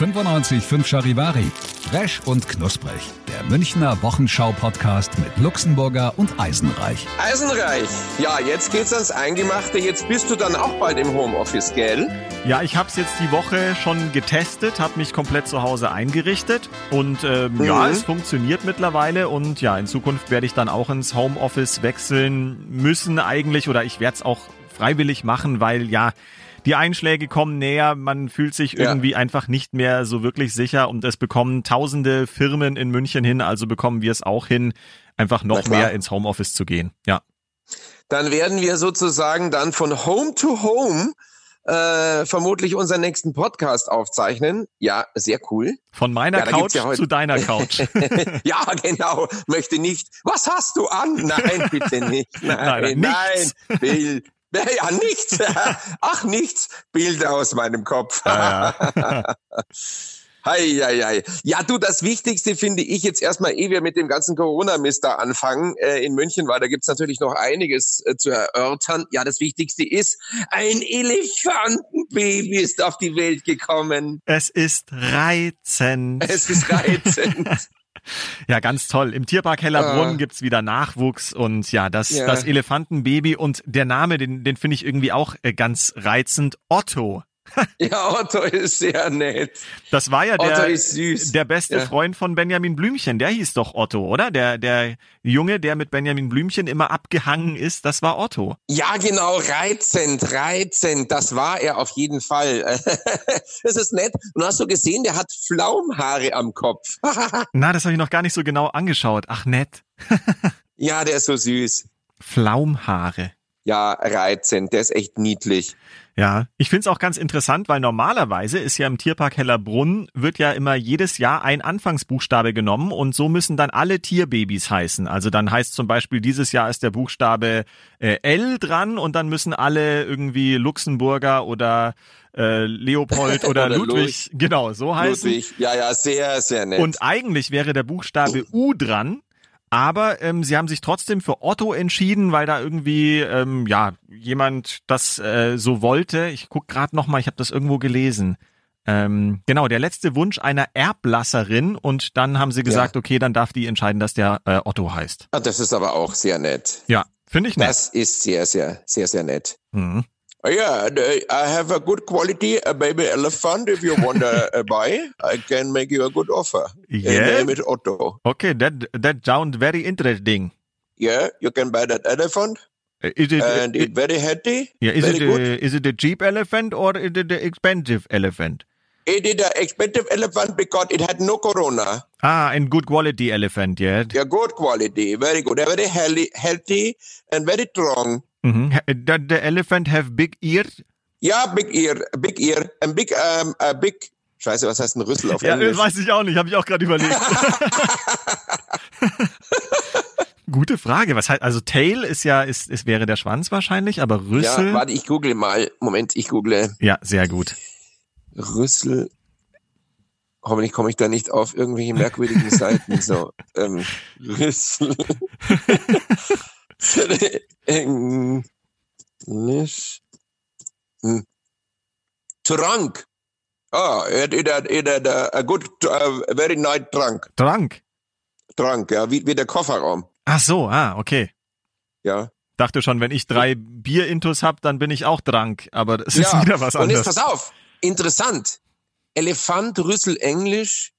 95.5 Charivari. Fresh und knusprig. Der Münchner Wochenschau-Podcast mit Luxemburger und Eisenreich. Eisenreich, ja, jetzt geht's ans Eingemachte. Jetzt bist du dann auch bald im Homeoffice, gell? Ja, ich habe es jetzt die Woche schon getestet, habe mich komplett zu Hause eingerichtet und ähm, mhm. ja, es funktioniert mittlerweile und ja, in Zukunft werde ich dann auch ins Homeoffice wechseln müssen eigentlich oder ich werde es auch freiwillig machen, weil ja, die Einschläge kommen näher, man fühlt sich irgendwie ja. einfach nicht mehr so wirklich sicher und es bekommen tausende Firmen in München hin, also bekommen wir es auch hin, einfach noch mehr ins Homeoffice zu gehen. Ja. Dann werden wir sozusagen dann von Home to Home äh, vermutlich unseren nächsten Podcast aufzeichnen. Ja, sehr cool. Von meiner ja, Couch ja zu deiner Couch. ja, genau. Möchte nicht. Was hast du an? Nein, bitte nicht. Nein, nein, nein. Bill, ja, nichts. Ach, nichts. Bilder aus meinem Kopf. Ja, ja. Hei, hei, hei. Ja, du, das Wichtigste finde ich jetzt erstmal, ehe wir mit dem ganzen Corona-Mist da anfangen äh, in München, weil da gibt's natürlich noch einiges äh, zu erörtern. Ja, das Wichtigste ist, ein Elefantenbaby ist auf die Welt gekommen. Es ist reizend. Es ist reizend. Ja, ganz toll. Im Tierpark Hellerbrunn uh. gibt's wieder Nachwuchs und ja, das, yeah. das Elefantenbaby und der Name, den, den finde ich irgendwie auch äh, ganz reizend. Otto. Ja, Otto ist sehr nett. Das war ja der, der beste ja. Freund von Benjamin Blümchen. Der hieß doch Otto, oder? Der, der Junge, der mit Benjamin Blümchen immer abgehangen ist, das war Otto. Ja, genau. Reizend, reizend. Das war er auf jeden Fall. das ist nett. Und hast du gesehen, der hat Flaumhaare am Kopf. Na, das habe ich noch gar nicht so genau angeschaut. Ach, nett. ja, der ist so süß. Flaumhaare. Ja, reizend. Der ist echt niedlich. Ja, ich finde es auch ganz interessant, weil normalerweise ist ja im Tierpark Hellerbrunn wird ja immer jedes Jahr ein Anfangsbuchstabe genommen und so müssen dann alle Tierbabys heißen. Also dann heißt zum Beispiel dieses Jahr ist der Buchstabe äh, L dran und dann müssen alle irgendwie Luxemburger oder äh, Leopold oder, oder Ludwig, Louis. genau, so heißen. Ludwig, ja, ja, sehr, sehr nett. Und eigentlich wäre der Buchstabe U dran, aber ähm, sie haben sich trotzdem für Otto entschieden, weil da irgendwie ähm, ja jemand das äh, so wollte. Ich guck gerade noch mal, ich habe das irgendwo gelesen. Ähm, genau, der letzte Wunsch einer Erblasserin und dann haben sie gesagt, ja. okay, dann darf die entscheiden, dass der äh, Otto heißt. Ah, das ist aber auch sehr nett. Ja, finde ich nett. Das ist sehr, sehr, sehr, sehr nett. Mhm. Oh, yeah, I have a good quality a baby elephant. If you want to buy, I can make you a good offer. Yeah. Name it Otto. Okay, that that sounds very interesting. Yeah, you can buy that elephant. Uh, is it and uh, it, very healthy? Yeah, is it good. A, is it a cheap elephant or is it an expensive elephant? It is an expensive elephant because it had no corona. Ah, and good quality elephant, yeah. Yeah, good quality, very good, very healthy, healthy and very strong. Mm-hmm. Does the elephant have big ears? Ja, big ear, big ear, and big, um, uh, big. Scheiße, was heißt ein Rüssel auf ja, Englisch? Ja, weiß ich auch nicht, habe ich auch gerade überlegt. Gute Frage. Was heißt, also Tail ist ja, ist, ist wäre der Schwanz wahrscheinlich, aber Rüssel. Ja, warte, ich google mal. Moment, ich google. Ja, sehr gut. Rüssel. Hoffentlich komme ich da nicht auf irgendwelche merkwürdigen Seiten. So, ähm, Rüssel. Englisch. Hm. Trunk. Ah, it, it, it, it, a good, uh, very nice trunk. Trunk? Trunk, ja, wie, wie der Kofferraum. Ach so, ah, okay. Ja. Dachte schon, wenn ich drei Bierintus hab, dann bin ich auch drank, aber das ist ja. wieder was anderes. Und jetzt pass auf, interessant. Elefant, Rüssel, Englisch,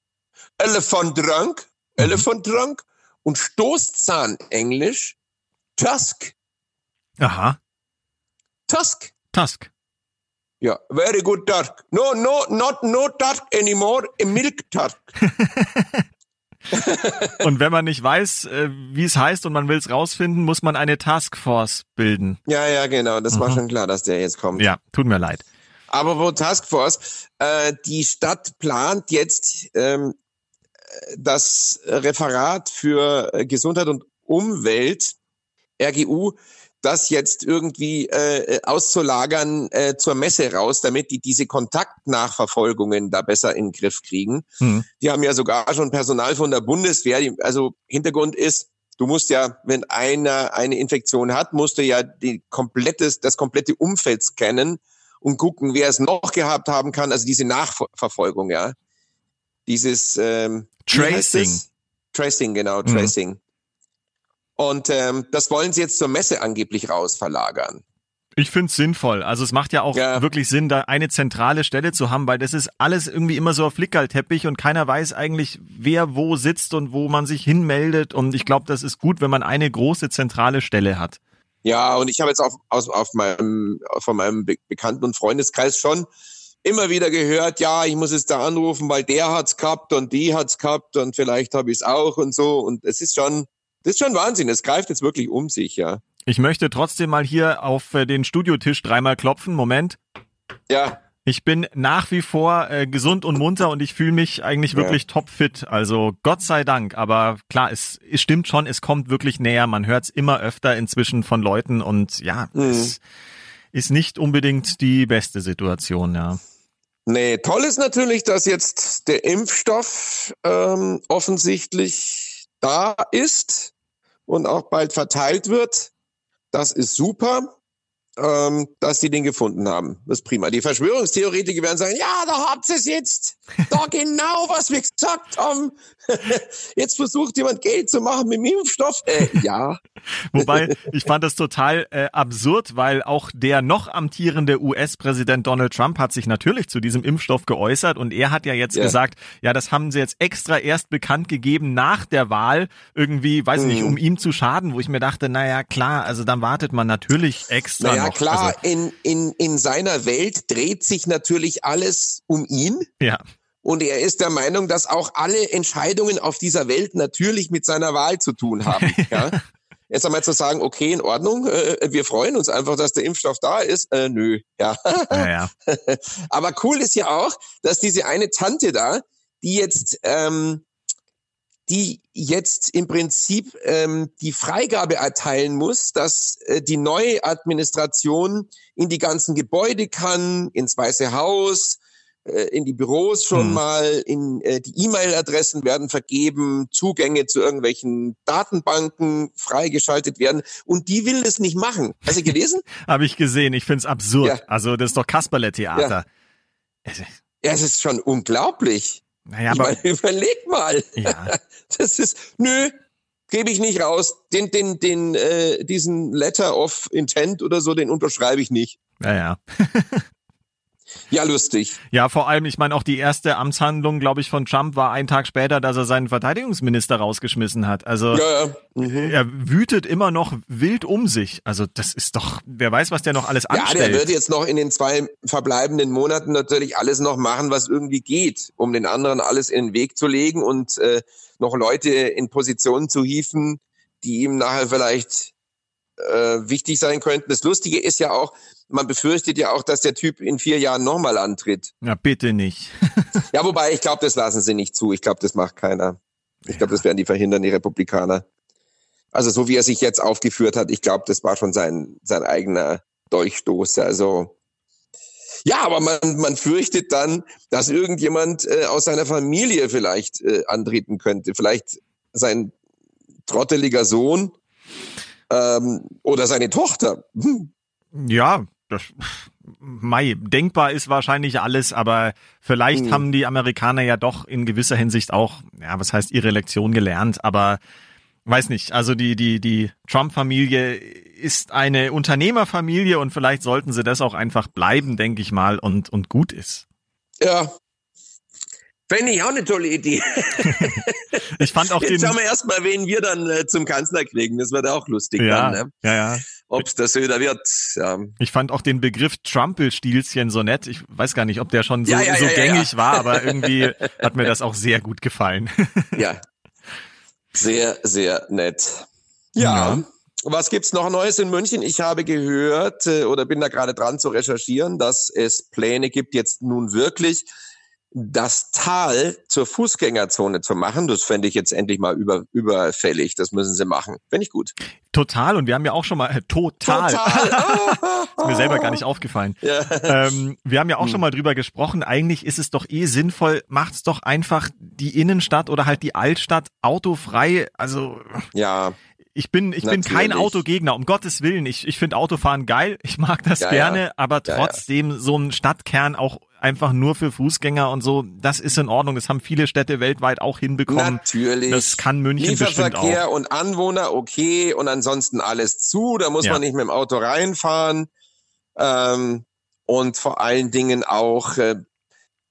Elephant Drunk, mhm. Elephant Drunk und Stoßzahn, Englisch, Tusk. Aha. Tusk. Tusk. Ja, very good Tusk. No, no, not no Tusk anymore, a milk Tusk. und wenn man nicht weiß, äh, wie es heißt und man will es rausfinden, muss man eine Taskforce bilden. Ja, ja, genau. Das mhm. war schon klar, dass der jetzt kommt. Ja, tut mir leid. Aber wo Taskforce, äh, die Stadt plant jetzt ähm, das Referat für Gesundheit und Umwelt RGU das jetzt irgendwie äh, auszulagern äh, zur Messe raus, damit die diese Kontaktnachverfolgungen da besser in den Griff kriegen. Mhm. Die haben ja sogar schon Personal von der Bundeswehr. Die, also Hintergrund ist, du musst ja, wenn einer eine Infektion hat, musst du ja die komplettes, das komplette Umfeld scannen und gucken, wer es noch gehabt haben kann. Also diese Nachverfolgung, ja. Dieses ähm, Tracing. Tracing, genau, mhm. Und ähm, das wollen sie jetzt zur Messe angeblich raus verlagern. Ich finde es sinnvoll. Also es macht ja auch ja. wirklich Sinn, da eine zentrale Stelle zu haben, weil das ist alles irgendwie immer so auf Flickerlteppich und keiner weiß eigentlich, wer wo sitzt und wo man sich hinmeldet. Und ich glaube, das ist gut, wenn man eine große zentrale Stelle hat. Ja, und ich habe jetzt auf, aus, auf meinem, von meinem Be Bekannten- und Freundeskreis schon immer wieder gehört, ja, ich muss jetzt da anrufen, weil der hat's gehabt und die hat's gehabt und vielleicht habe ich es auch und so. Und es ist schon, das ist schon Wahnsinn. Es greift jetzt wirklich um sich, ja. Ich möchte trotzdem mal hier auf äh, den Studiotisch dreimal klopfen. Moment. Ja. Ich bin nach wie vor äh, gesund und munter und ich fühle mich eigentlich wirklich ja. topfit. Also Gott sei Dank. Aber klar, es, es stimmt schon, es kommt wirklich näher. Man hört es immer öfter inzwischen von Leuten und ja, mhm. es ist nicht unbedingt die beste Situation, ja. Nee, toll ist natürlich, dass jetzt der Impfstoff ähm, offensichtlich da ist und auch bald verteilt wird. Das ist super ähm, dass sie den gefunden haben. Das ist prima. Die Verschwörungstheoretiker werden sagen, ja, da habt ihr es jetzt. Da genau, was wir gesagt haben. jetzt versucht jemand Geld zu machen mit dem Impfstoff. Äh, ja. Wobei, ich fand das total äh, absurd, weil auch der noch amtierende US-Präsident Donald Trump hat sich natürlich zu diesem Impfstoff geäußert und er hat ja jetzt ja. gesagt, ja, das haben sie jetzt extra erst bekannt gegeben nach der Wahl, irgendwie, weiß ich nicht, um mhm. ihm zu schaden, wo ich mir dachte, naja, klar, also dann wartet man natürlich extra naja, ja, klar, also, in, in, in seiner Welt dreht sich natürlich alles um ihn. Ja. Und er ist der Meinung, dass auch alle Entscheidungen auf dieser Welt natürlich mit seiner Wahl zu tun haben. ja. Jetzt einmal zu sagen, okay, in Ordnung, äh, wir freuen uns einfach, dass der Impfstoff da ist. Äh, nö, ja. ja, ja. Aber cool ist ja auch, dass diese eine Tante da, die jetzt ähm, die jetzt im Prinzip ähm, die Freigabe erteilen muss, dass äh, die neue Administration in die ganzen Gebäude kann, ins Weiße Haus, äh, in die Büros schon hm. mal, in äh, die E-Mail-Adressen werden vergeben, Zugänge zu irgendwelchen Datenbanken freigeschaltet werden und die will das nicht machen. Hast du gelesen? Habe ich gesehen. Ich find's absurd. Ja. Also das ist doch Kasperle-Theater. Ja, es ist schon unglaublich. Naja, aber meine, überleg mal. Ja. Das ist, nö, gebe ich nicht raus. Den, den, den, äh, diesen Letter of Intent oder so, den unterschreibe ich nicht. Naja. Ja, lustig. Ja, vor allem, ich meine, auch die erste Amtshandlung, glaube ich, von Trump war ein Tag später, dass er seinen Verteidigungsminister rausgeschmissen hat. Also ja, ja. Mhm. er wütet immer noch wild um sich. Also das ist doch, wer weiß, was der noch alles anstellt. Ja, der wird jetzt noch in den zwei verbleibenden Monaten natürlich alles noch machen, was irgendwie geht, um den anderen alles in den Weg zu legen und äh, noch Leute in Positionen zu hieven, die ihm nachher vielleicht äh, wichtig sein könnten. Das Lustige ist ja auch, man befürchtet ja auch, dass der Typ in vier Jahren nochmal antritt. Ja, bitte nicht. ja, wobei, ich glaube, das lassen sie nicht zu. Ich glaube, das macht keiner. Ich glaube, das werden die verhindern, die Republikaner. Also so wie er sich jetzt aufgeführt hat, ich glaube, das war schon sein, sein eigener Dolchstoß. Also ja, aber man, man fürchtet dann, dass irgendjemand äh, aus seiner Familie vielleicht äh, antreten könnte. Vielleicht sein trotteliger Sohn ähm, oder seine Tochter. Hm. Ja, das, Mai, denkbar ist wahrscheinlich alles, aber vielleicht hm. haben die Amerikaner ja doch in gewisser Hinsicht auch, ja, was heißt ihre Lektion gelernt, aber weiß nicht, also die, die, die Trump-Familie ist eine Unternehmerfamilie und vielleicht sollten sie das auch einfach bleiben, denke ich mal, und, und gut ist. Ja, Fände ich auch eine tolle Idee. ich fand auch Jetzt schauen wir erstmal, wen wir dann äh, zum Kanzler kriegen. Das wird auch lustig ja, dann, ne? Ja, ja. Ob es der Söder wird. Ja. Ich fand auch den Begriff Trumpelstilzchen so nett. Ich weiß gar nicht, ob der schon so, ja, ja, so gängig war, aber irgendwie hat mir das auch sehr gut gefallen. ja. Sehr, sehr nett. Ja. Was gibt's noch Neues in München? Ich habe gehört äh, oder bin da gerade dran zu recherchieren, dass es Pläne gibt, jetzt nun wirklich das Tal zur Fußgängerzone zu machen, das fände ich jetzt endlich mal über, überfällig. Das müssen sie machen. Fände ich gut. Total. Und wir haben ja auch schon mal äh, total. total. ist mir selber gar nicht aufgefallen. Ja. Ähm, wir haben ja auch hm. schon mal drüber gesprochen. Eigentlich ist es doch eh sinnvoll, macht's doch einfach die Innenstadt oder halt die Altstadt autofrei. Also ja. Ich bin, ich Natürlich. bin kein Autogegner, um Gottes Willen. Ich, ich finde Autofahren geil, ich mag das ja, gerne, ja. aber trotzdem ja, so ein Stadtkern auch einfach nur für Fußgänger und so, das ist in Ordnung. Das haben viele Städte weltweit auch hinbekommen. Natürlich. Das kann München bestimmt auch. Lieferverkehr und Anwohner okay und ansonsten alles zu. Da muss ja. man nicht mit dem Auto reinfahren. Ähm, und vor allen Dingen auch äh,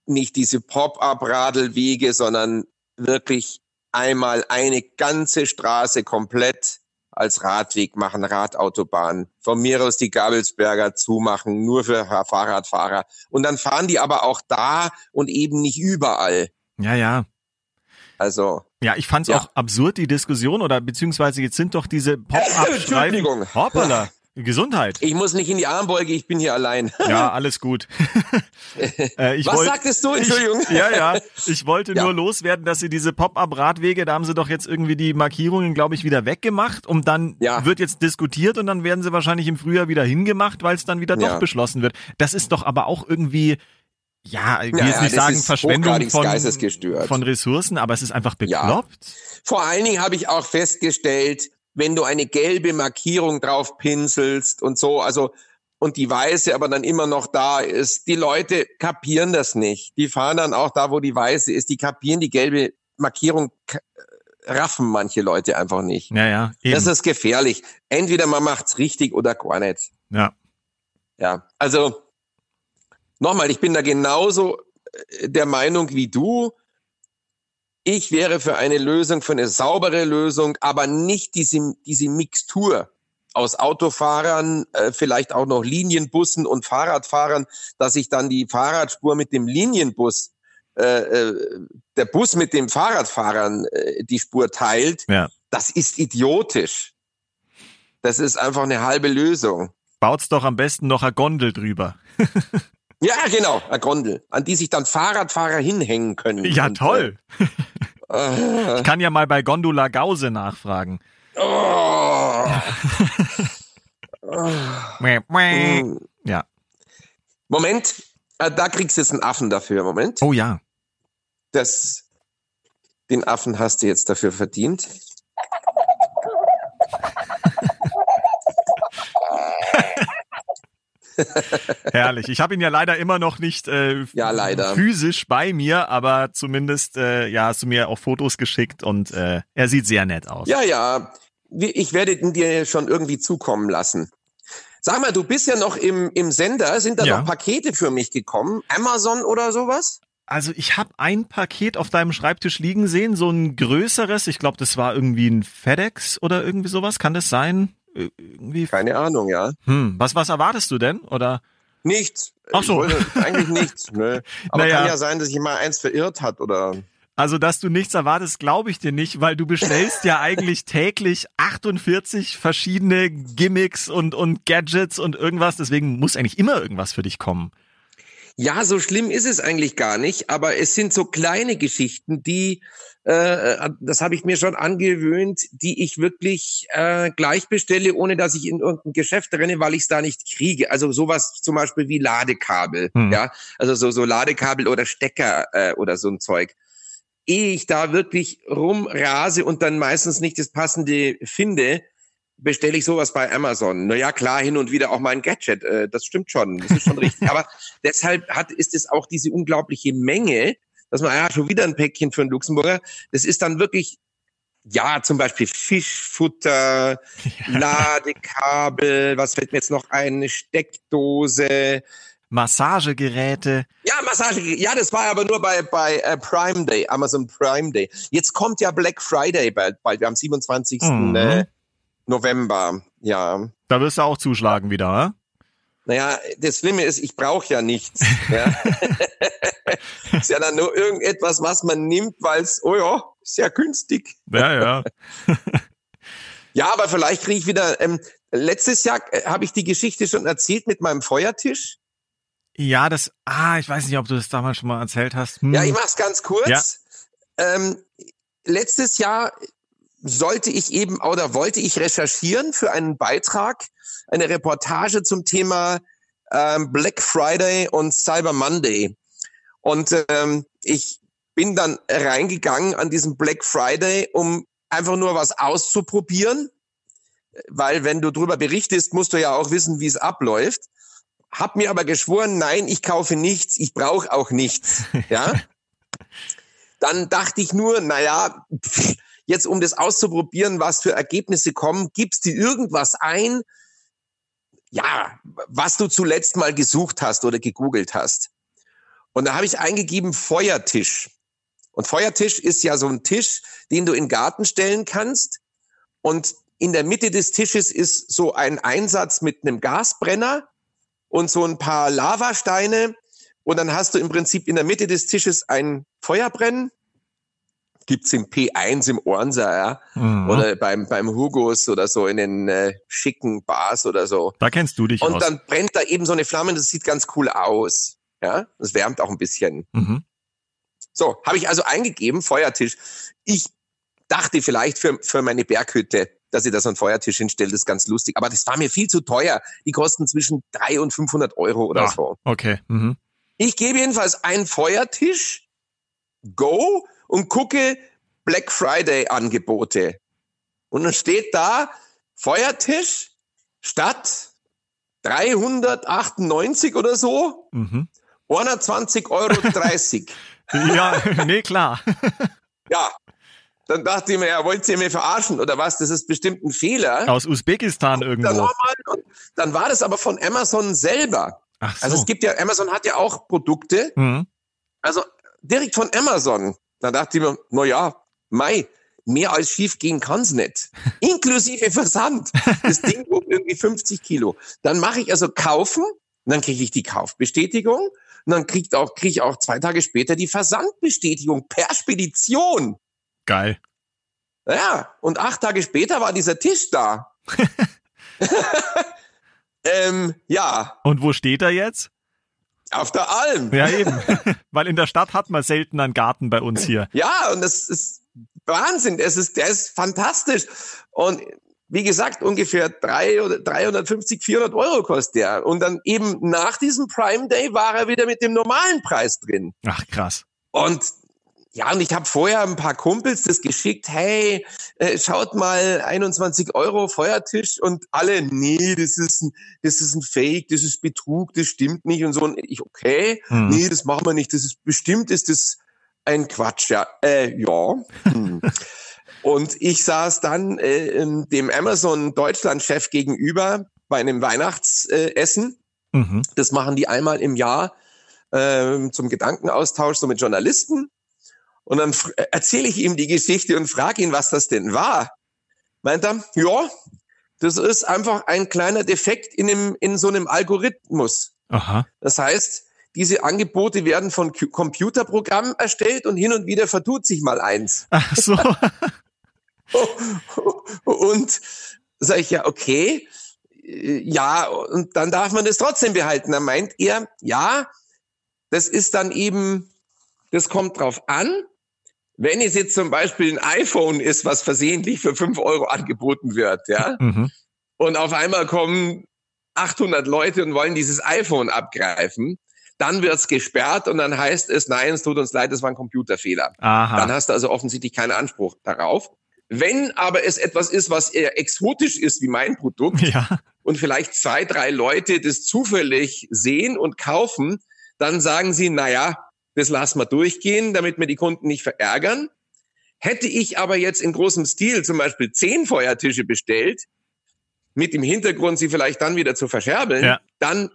nicht diese Pop-up-Radelwege, sondern wirklich einmal eine ganze Straße komplett als Radweg machen, Radautobahn. Von mir aus die Gabelsberger zumachen, nur für Fahrradfahrer. Und dann fahren die aber auch da und eben nicht überall. Ja, ja. Also. Ja, ich fand's ja. auch absurd, die Diskussion, oder beziehungsweise jetzt sind doch diese Pop-Up-Streifen. Hoppala. Gesundheit. Ich muss nicht in die Armbeuge, ich bin hier allein. Ja, alles gut. äh, Was wollt, sagtest du? Entschuldigung. Ich, ja, ja. Ich wollte ja. nur loswerden, dass sie diese Pop-up-Radwege, da haben sie doch jetzt irgendwie die Markierungen, glaube ich, wieder weggemacht und dann ja. wird jetzt diskutiert und dann werden sie wahrscheinlich im Frühjahr wieder hingemacht, weil es dann wieder doch beschlossen wird. Das ist doch aber auch irgendwie ja, ich will jetzt nicht sagen Verschwendung von, von Ressourcen, aber es ist einfach bekloppt. Vor allen Dingen habe ich auch festgestellt, wenn du eine gelbe Markierung drauf pinselst und so, also und die weiße aber dann immer noch da ist. Die Leute kapieren das nicht. Die fahren dann auch da, wo die weiße ist. Die kapieren die gelbe Markierung, raffen manche Leute einfach nicht. Ja, ja. Eben. Das ist gefährlich. Entweder man macht's richtig oder gar nicht. Ja. Ja. Also nochmal, ich bin da genauso äh, der Meinung wie du. Ich wäre für eine Lösung, für eine saubere Lösung, aber nicht diese, diese Mixtur aus Autofahrern, äh, vielleicht auch noch Linienbussen und Fahrradfahrern, dass sich dann die Fahrradspur mit dem Linienbus, äh, äh, der Bus mit dem Fahrradfahrern äh, die Spur teilt. Ja. Das ist idiotisch. Das ist einfach eine halbe Lösung. Baut's doch am besten noch eine Gondel drüber. Ja, genau, eine Gondel, an die sich dann Fahrradfahrer hinhängen können. Ja, und, toll. Äh, ich kann ja mal bei Gondola Gause nachfragen. Oh. ja. Moment, äh, da kriegst du jetzt einen Affen dafür. Moment. Oh ja. Das, den Affen hast du jetzt dafür verdient. Herrlich. Ich habe ihn ja leider immer noch nicht äh, ja, leider. physisch bei mir, aber zumindest äh, ja, hast du mir auch Fotos geschickt und äh, er sieht sehr nett aus. Ja, ja. Ich werde ihn dir schon irgendwie zukommen lassen. Sag mal, du bist ja noch im, im Sender. Sind da ja. noch Pakete für mich gekommen? Amazon oder sowas? Also ich habe ein Paket auf deinem Schreibtisch liegen sehen, so ein größeres. Ich glaube, das war irgendwie ein FedEx oder irgendwie sowas. Kann das sein? irgendwie. Keine Ahnung, ja. Hm, was, was erwartest du denn? Oder? Nichts. Ach so. eigentlich nichts. Ne? Aber naja. kann ja sein, dass sich mal eins verirrt hat oder. Also, dass du nichts erwartest, glaube ich dir nicht, weil du bestellst ja eigentlich täglich 48 verschiedene Gimmicks und, und Gadgets und irgendwas. Deswegen muss eigentlich immer irgendwas für dich kommen. Ja, so schlimm ist es eigentlich gar nicht, aber es sind so kleine Geschichten, die äh, äh, das habe ich mir schon angewöhnt, die ich wirklich äh, gleich bestelle, ohne dass ich in irgendein Geschäft renne, weil ich es da nicht kriege. Also sowas zum Beispiel wie Ladekabel, hm. ja, also so, so Ladekabel oder Stecker äh, oder so ein Zeug. Ehe ich da wirklich rumrase und dann meistens nicht das Passende finde, bestelle ich sowas bei Amazon. Naja, klar, hin und wieder auch mal ein Gadget. Äh, das stimmt schon. Das ist schon richtig. Aber deshalb hat, ist es auch diese unglaubliche Menge, dass man, ja, schon wieder ein Päckchen für einen Luxemburger. Das ist dann wirklich, ja, zum Beispiel Fischfutter, ja. Ladekabel, was fällt mir jetzt noch ein, eine Steckdose. Massagegeräte. Ja, Massagegeräte. Ja, das war aber nur bei, bei äh, Prime Day, Amazon Prime Day. Jetzt kommt ja Black Friday bald, bald. Wir haben 27. Mhm. Äh, November, ja. Da wirst du auch zuschlagen wieder, oder? Naja, das Schlimme ist, ich brauche ja nichts. Ja. ist ja dann nur irgendetwas, was man nimmt, weil es, oh ja, sehr günstig. Ja, ja. ja, aber vielleicht kriege ich wieder, ähm, letztes Jahr äh, habe ich die Geschichte schon erzählt mit meinem Feuertisch. Ja, das, ah, ich weiß nicht, ob du das damals schon mal erzählt hast. Hm. Ja, ich mach's ganz kurz. Ja. Ähm, letztes Jahr sollte ich eben oder wollte ich recherchieren für einen Beitrag, eine Reportage zum Thema ähm, Black Friday und Cyber Monday. Und ähm, ich bin dann reingegangen an diesem Black Friday, um einfach nur was auszuprobieren, weil wenn du drüber berichtest, musst du ja auch wissen, wie es abläuft. Hab mir aber geschworen, nein, ich kaufe nichts, ich brauche auch nichts. Ja. dann dachte ich nur, naja, jetzt um das auszuprobieren, was für Ergebnisse kommen, gibst du irgendwas ein, ja, was du zuletzt mal gesucht hast oder gegoogelt hast. Und da habe ich eingegeben Feuertisch. Und Feuertisch ist ja so ein Tisch, den du in den Garten stellen kannst. Und in der Mitte des Tisches ist so ein Einsatz mit einem Gasbrenner und so ein paar Lavasteine. Und dann hast du im Prinzip in der Mitte des Tisches ein Feuerbrennen. Gibt's im P1 im Ornser, ja. Mhm. Oder beim, beim Hugos oder so in den äh, schicken Bars oder so. Da kennst du dich Und aus. dann brennt da eben so eine Flamme, das sieht ganz cool aus. Ja, das wärmt auch ein bisschen. Mhm. So, habe ich also eingegeben, Feuertisch. Ich dachte vielleicht für, für meine Berghütte, dass ich da so einen Feuertisch hinstelle, das ist ganz lustig. Aber das war mir viel zu teuer. Die kosten zwischen drei und 500 Euro oder Ach, so. Okay. Mhm. Ich gebe jedenfalls einen Feuertisch, go und gucke Black Friday Angebote. Und dann steht da Feuertisch statt 398 oder so, mhm. 120,30 Euro. ja, nee, klar. ja, dann dachte ich mir, ja, wollt ihr mir verarschen oder was? Das ist bestimmt ein Fehler. Aus Usbekistan irgendwo. Dann, dann war das aber von Amazon selber. Ach so. Also es gibt ja, Amazon hat ja auch Produkte. Mhm. Also direkt von Amazon. Da dachte ich mir, na ja, Mai, mehr als schief gehen kann's nicht. Inklusive Versand. Das Ding wog irgendwie 50 Kilo. Dann mache ich also kaufen dann kriege ich die Kaufbestätigung und dann krieg auch, krieg ich auch zwei Tage später die Versandbestätigung per Spedition. Geil. Ja, und acht Tage später war dieser Tisch da. ähm, ja. Und wo steht er jetzt? Auf der Alm. Ja, eben. Weil in der Stadt hat man selten einen Garten bei uns hier. Ja, und das ist Wahnsinn. Es ist, der ist fantastisch. Und wie gesagt, ungefähr drei oder 350, 400 Euro kostet der. Und dann eben nach diesem Prime Day war er wieder mit dem normalen Preis drin. Ach, krass. Und ja, und ich habe vorher ein paar Kumpels das geschickt, hey, äh, schaut mal, 21 Euro Feuertisch und alle, nee, das ist ein, das ist ein Fake, das ist Betrug, das stimmt nicht und so. Und ich, okay, hm. nee, das machen wir nicht, das ist, bestimmt ist das ein Quatsch, ja. Äh, ja. Hm. und ich saß dann äh, dem Amazon Deutschland-Chef gegenüber bei einem Weihnachtsessen. Mhm. Das machen die einmal im Jahr äh, zum Gedankenaustausch so mit Journalisten. Und dann äh, erzähle ich ihm die Geschichte und frage ihn, was das denn war. Meint er, ja, das ist einfach ein kleiner Defekt in, einem, in so einem Algorithmus. Aha. Das heißt, diese Angebote werden von Computerprogrammen erstellt und hin und wieder vertut sich mal eins. Ach so. und sage ich ja, okay, äh, ja, und dann darf man das trotzdem behalten. Dann meint er, ja, das ist dann eben, das kommt drauf an, wenn es jetzt zum Beispiel ein iPhone ist, was versehentlich für fünf Euro angeboten wird, ja, mhm. und auf einmal kommen 800 Leute und wollen dieses iPhone abgreifen, dann wird's gesperrt und dann heißt es, nein, es tut uns leid, es war ein Computerfehler. Aha. Dann hast du also offensichtlich keinen Anspruch darauf. Wenn aber es etwas ist, was eher exotisch ist wie mein Produkt ja. und vielleicht zwei, drei Leute das zufällig sehen und kaufen, dann sagen sie, na ja, das lassen wir durchgehen, damit wir die Kunden nicht verärgern. Hätte ich aber jetzt in großem Stil zum Beispiel zehn Feuertische bestellt, mit dem Hintergrund, sie vielleicht dann wieder zu verscherbeln, ja. dann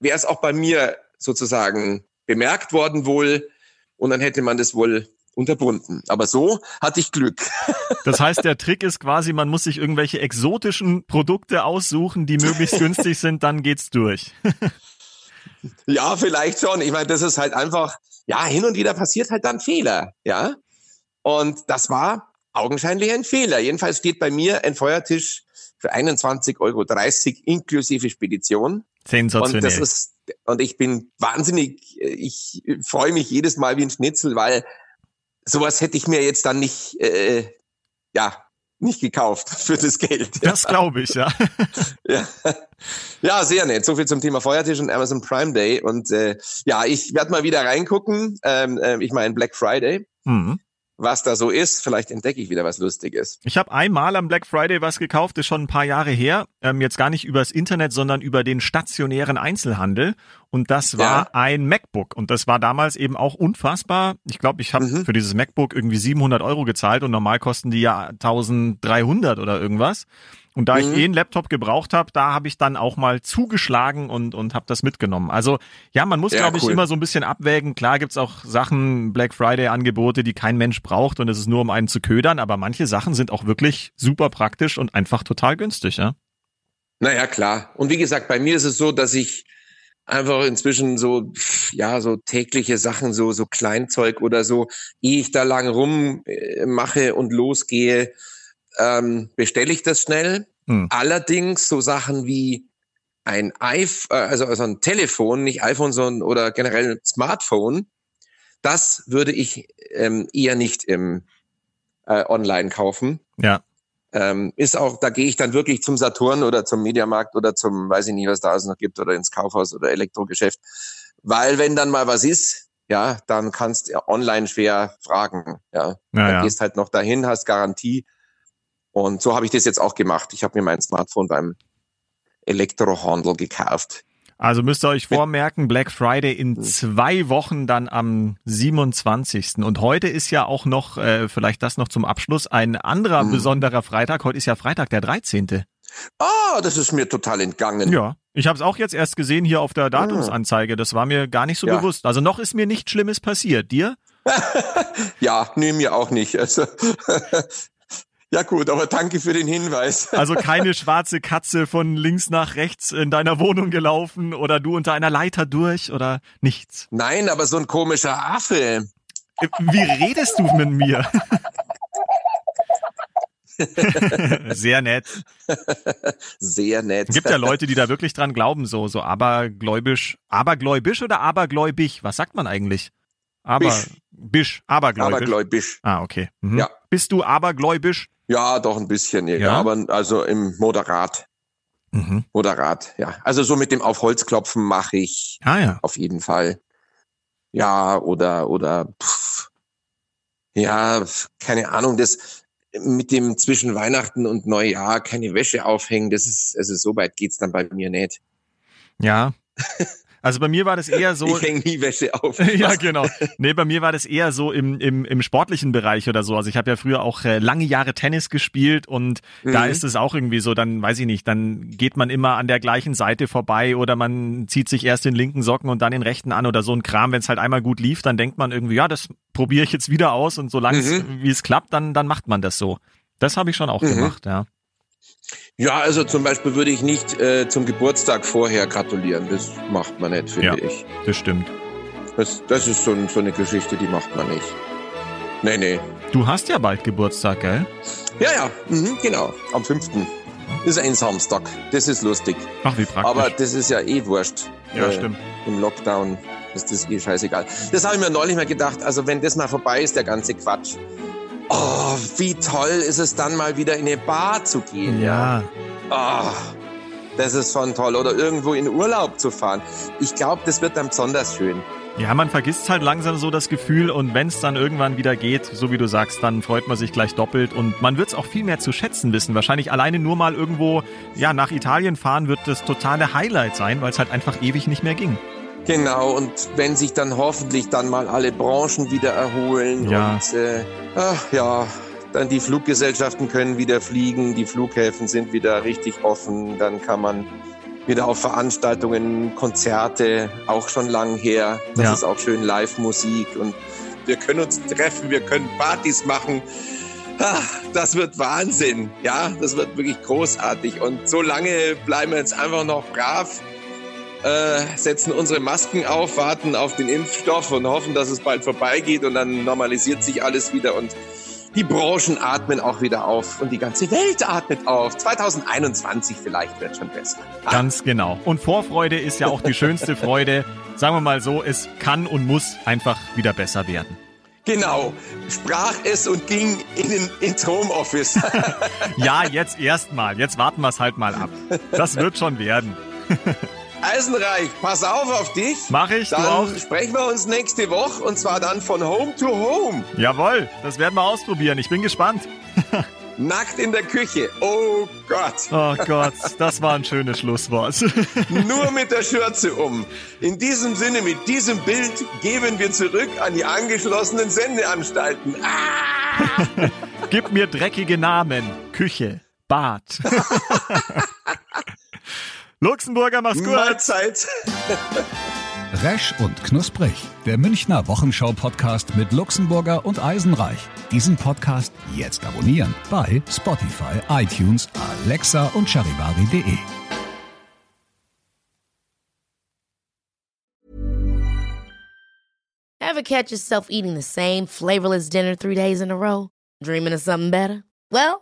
wäre es auch bei mir sozusagen bemerkt worden wohl und dann hätte man das wohl unterbunden. Aber so hatte ich Glück. Das heißt, der Trick ist quasi, man muss sich irgendwelche exotischen Produkte aussuchen, die möglichst günstig sind, dann geht's durch. Ja, vielleicht schon. Ich meine, das ist halt einfach, ja, hin und wieder passiert halt dann Fehler, ja. Und das war augenscheinlich ein Fehler. Jedenfalls steht bei mir ein Feuertisch für 21,30 Euro inklusive Spedition. Sensationell. Und das ist, und ich bin wahnsinnig, ich freue mich jedes Mal wie ein Schnitzel, weil sowas hätte ich mir jetzt dann nicht, äh, ja, nicht gekauft für das Geld. Das glaube ich, ja. ja. Ja, sehr nett. So viel zum Thema Feuertisch und Amazon Prime Day. Und äh, ja, ich werde mal wieder reingucken. Ähm, äh, ich meine Black Friday. Mhm was da so ist. Vielleicht entdecke ich wieder was Lustiges. Ich habe einmal am Black Friday was gekauft, ist schon ein paar Jahre her. Ähm, jetzt gar nicht übers Internet, sondern über den stationären Einzelhandel. Und das war ja. ein MacBook. Und das war damals eben auch unfassbar. Ich glaube, ich habe mhm. für dieses MacBook irgendwie 700 Euro gezahlt und normal kosten die ja 1300 oder irgendwas. Und da mhm. ich eh einen Laptop gebraucht habe, da habe ich dann auch mal zugeschlagen und, und habe das mitgenommen. Also ja, man muss, ja, glaube ich, immer so ein bisschen abwägen. Klar gibt's auch Sachen, Black Friday-Angebote, die kein Mensch braucht und es ist nur, um einen zu ködern, aber manche Sachen sind auch wirklich super praktisch und einfach total günstig, ja. Naja, klar. Und wie gesagt, bei mir ist es so, dass ich einfach inzwischen so, ja, so tägliche Sachen, so, so Kleinzeug oder so, ehe ich da lang rum äh, mache und losgehe, ähm, bestelle ich das schnell. Hm. Allerdings so Sachen wie ein iPhone, äh, also, also ein Telefon, nicht iPhone, sondern oder generell Smartphone, das würde ich ähm, eher nicht im äh, Online kaufen. Ja. Ähm, ist auch, da gehe ich dann wirklich zum Saturn oder zum Mediamarkt oder zum, weiß ich nicht, was da alles noch gibt, oder ins Kaufhaus oder Elektrogeschäft. Weil wenn dann mal was ist, ja, dann kannst du online schwer fragen. Ja. ja dann gehst halt noch dahin, hast Garantie und so habe ich das jetzt auch gemacht. Ich habe mir mein Smartphone beim Elektrohandel gekauft. Also müsst ihr euch vormerken, Black Friday in hm. zwei Wochen dann am 27. Und heute ist ja auch noch, äh, vielleicht das noch zum Abschluss, ein anderer mhm. besonderer Freitag. Heute ist ja Freitag, der 13. Ah, das ist mir total entgangen. Ja, ich habe es auch jetzt erst gesehen hier auf der Datumsanzeige. Das war mir gar nicht so ja. bewusst. Also noch ist mir nichts Schlimmes passiert. Dir? ja, nee, mir auch nicht. Also ja gut, aber danke für den Hinweis. Also keine schwarze Katze von links nach rechts in deiner Wohnung gelaufen oder du unter einer Leiter durch oder nichts. Nein, aber so ein komischer Affe. Wie redest du mit mir? Sehr nett. Sehr nett. Es gibt ja Leute, die da wirklich dran glauben, so, so abergläubisch. Abergläubisch oder abergläubig? Was sagt man eigentlich? Aber, Bisch. Bisch, abergläubisch. Abergläubisch. Ah, okay. Mhm. Ja. Bist du abergläubisch? Ja, doch ein bisschen, ja. ja? aber also im Moderat. Mhm. Moderat, ja. Also so mit dem auf Holz klopfen mache ich ah, ja. auf jeden Fall. Ja, oder, oder, pff, ja, keine Ahnung, das mit dem zwischen Weihnachten und Neujahr keine Wäsche aufhängen, das ist, also so weit geht's dann bei mir nicht. Ja. Also bei mir war das eher so. Ich hänge nie Wäsche auf. ja, genau. Nee, bei mir war das eher so im, im, im sportlichen Bereich oder so. Also ich habe ja früher auch äh, lange Jahre Tennis gespielt und mhm. da ist es auch irgendwie so, dann weiß ich nicht, dann geht man immer an der gleichen Seite vorbei oder man zieht sich erst den linken Socken und dann den rechten an oder so ein Kram. Wenn es halt einmal gut lief, dann denkt man irgendwie, ja, das probiere ich jetzt wieder aus und solange mhm. wie es klappt, dann, dann macht man das so. Das habe ich schon auch mhm. gemacht, ja. Ja, also zum Beispiel würde ich nicht äh, zum Geburtstag vorher gratulieren. Das macht man nicht, finde ja, ich. Das stimmt. Das, das ist so, so eine Geschichte, die macht man nicht. Nee, nee. Du hast ja bald Geburtstag, gell? Ja, ja, mhm, genau. Am 5. Das ist ein Samstag. Das ist lustig. Ach, wie praktisch. Aber das ist ja eh wurscht. Ja, äh, stimmt. Im Lockdown ist das eh scheißegal. Das habe ich mir neulich mal gedacht. Also wenn das mal vorbei ist, der ganze Quatsch, Oh, wie toll ist es dann mal wieder in eine Bar zu gehen. Ja. Oh, das ist schon toll. Oder irgendwo in Urlaub zu fahren. Ich glaube, das wird dann besonders schön. Ja, man vergisst halt langsam so das Gefühl und wenn es dann irgendwann wieder geht, so wie du sagst, dann freut man sich gleich doppelt und man wird es auch viel mehr zu schätzen wissen. Wahrscheinlich alleine nur mal irgendwo ja nach Italien fahren wird das totale Highlight sein, weil es halt einfach ewig nicht mehr ging. Genau, und wenn sich dann hoffentlich dann mal alle Branchen wieder erholen ja. und äh, ach, ja, dann die Fluggesellschaften können wieder fliegen, die Flughäfen sind wieder richtig offen, dann kann man wieder auf Veranstaltungen, Konzerte, auch schon lang her. Das ja. ist auch schön Live-Musik und wir können uns treffen, wir können Partys machen. Ach, das wird Wahnsinn. Ja, das wird wirklich großartig. Und so lange bleiben wir jetzt einfach noch brav äh, setzen unsere Masken auf, warten auf den Impfstoff und hoffen, dass es bald vorbeigeht und dann normalisiert sich alles wieder und die Branchen atmen auch wieder auf und die ganze Welt atmet auf. 2021 vielleicht wird schon besser. Ganz genau. Und Vorfreude ist ja auch die schönste Freude. Sagen wir mal so, es kann und muss einfach wieder besser werden. Genau, sprach es und ging in, ins Homeoffice. ja, jetzt erstmal. Jetzt warten wir es halt mal ab. Das wird schon werden. Eisenreich, pass auf auf dich. Mach ich, dann du auch. sprechen wir uns nächste Woche und zwar dann von Home to Home. Jawohl, das werden wir ausprobieren. Ich bin gespannt. Nackt in der Küche. Oh Gott. Oh Gott, das war ein schönes Schlusswort. Nur mit der Schürze um. In diesem Sinne, mit diesem Bild geben wir zurück an die angeschlossenen Sendeanstalten. Ah! Gib mir dreckige Namen. Küche, Bad. Luxemburger, mach's gut. Mahlzeit. Resch und Knusprig, der Münchner Wochenschau-Podcast mit Luxemburger und Eisenreich. Diesen Podcast jetzt abonnieren bei Spotify, iTunes, Alexa und charivari.de. Ever catch yourself eating the same flavorless dinner three days in a row? Dreaming of something better? Well,